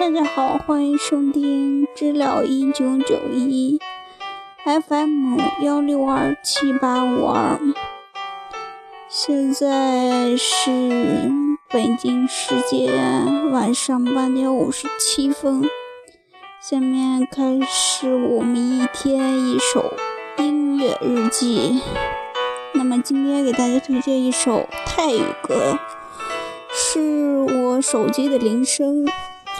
大家好，欢迎收听知了一九九一 FM 幺六二七八五二。现在是北京时间晚上八点五十七分。下面开始我们一天一首音乐日记。那么今天给大家推荐一首泰语歌，是我手机的铃声。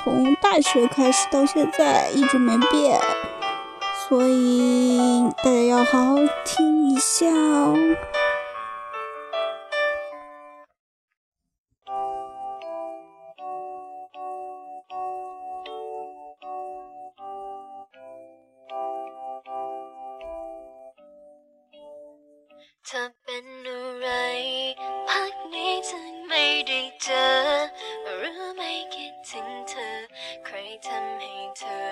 从大学开始到现在一直没变，所以大家要好好听一下哦。 ถึงเธอ ใครทำให้เธอ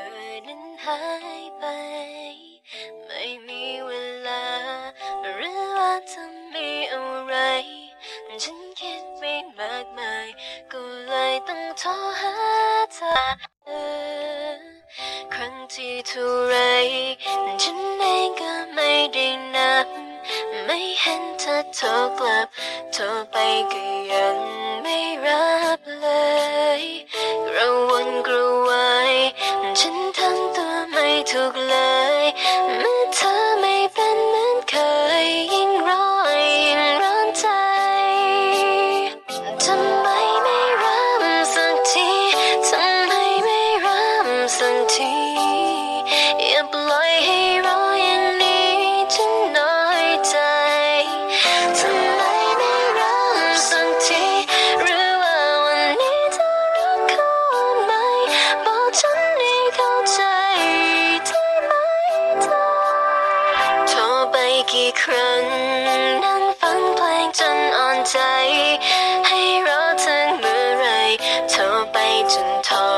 นั้นหายไป ไม่มีเวลา หรือว่าจะมีอะไร ฉันคิดไม่มากมาย ก็เลยต้องโทรหาเธอ ครั้งที่เท่าไรฉันเองก็ไม่ได้นับ ไม่เห็นเธอโทรกลับ โทรไปก็ยัง ไกี่ครั้ง นั่งฟังเพลงจนอ่อนใจ ให้รอถึงเมื่อไรโทรไปจนท้อ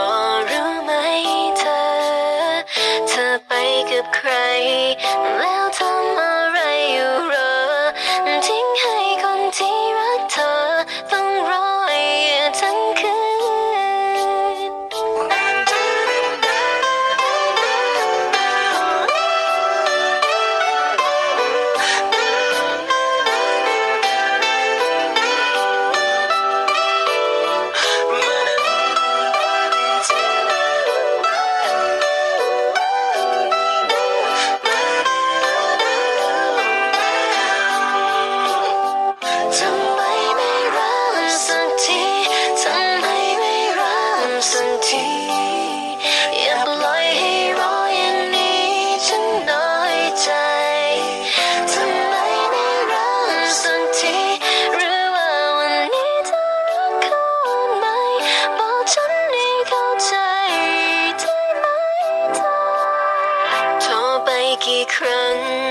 รู้ไหมเธอ เธอไปกับใคร แล้วทำไม กี่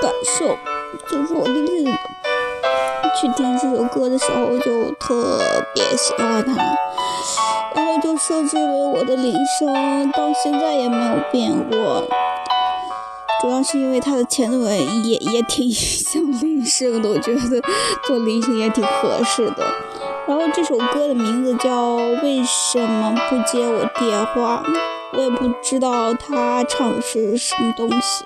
感受？就是我第一次去听这首歌的时候，就特别喜欢它，然后就设置为我的铃声，到现在也没有变过。主要是因为它的前奏也也挺像铃声的，我觉得做铃声也挺合适的。然后这首歌的名字叫《为什么不接我电话》，我也不知道他唱的是什么东西。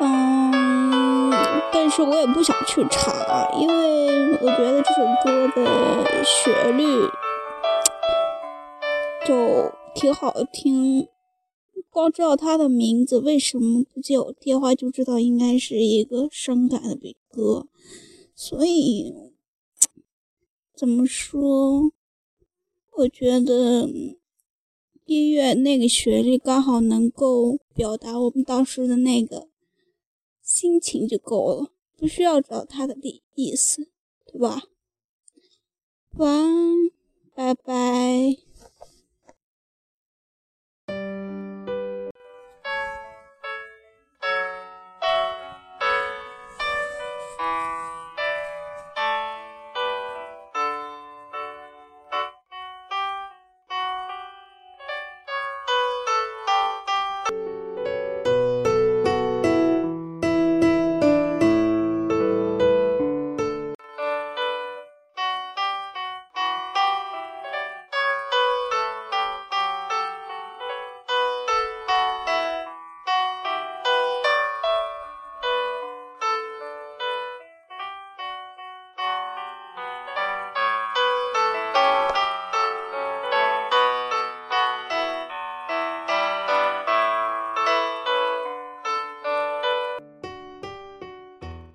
嗯，但是我也不想去查，因为我觉得这首歌的旋律就挺好听。光知道他的名字，为什么不接我电话，就知道应该是一个伤感的歌，所以怎么说？我觉得音乐那个旋律刚好能够表达我们当时的那个心情就够了，不需要找他的意意思，对吧？晚安，拜拜。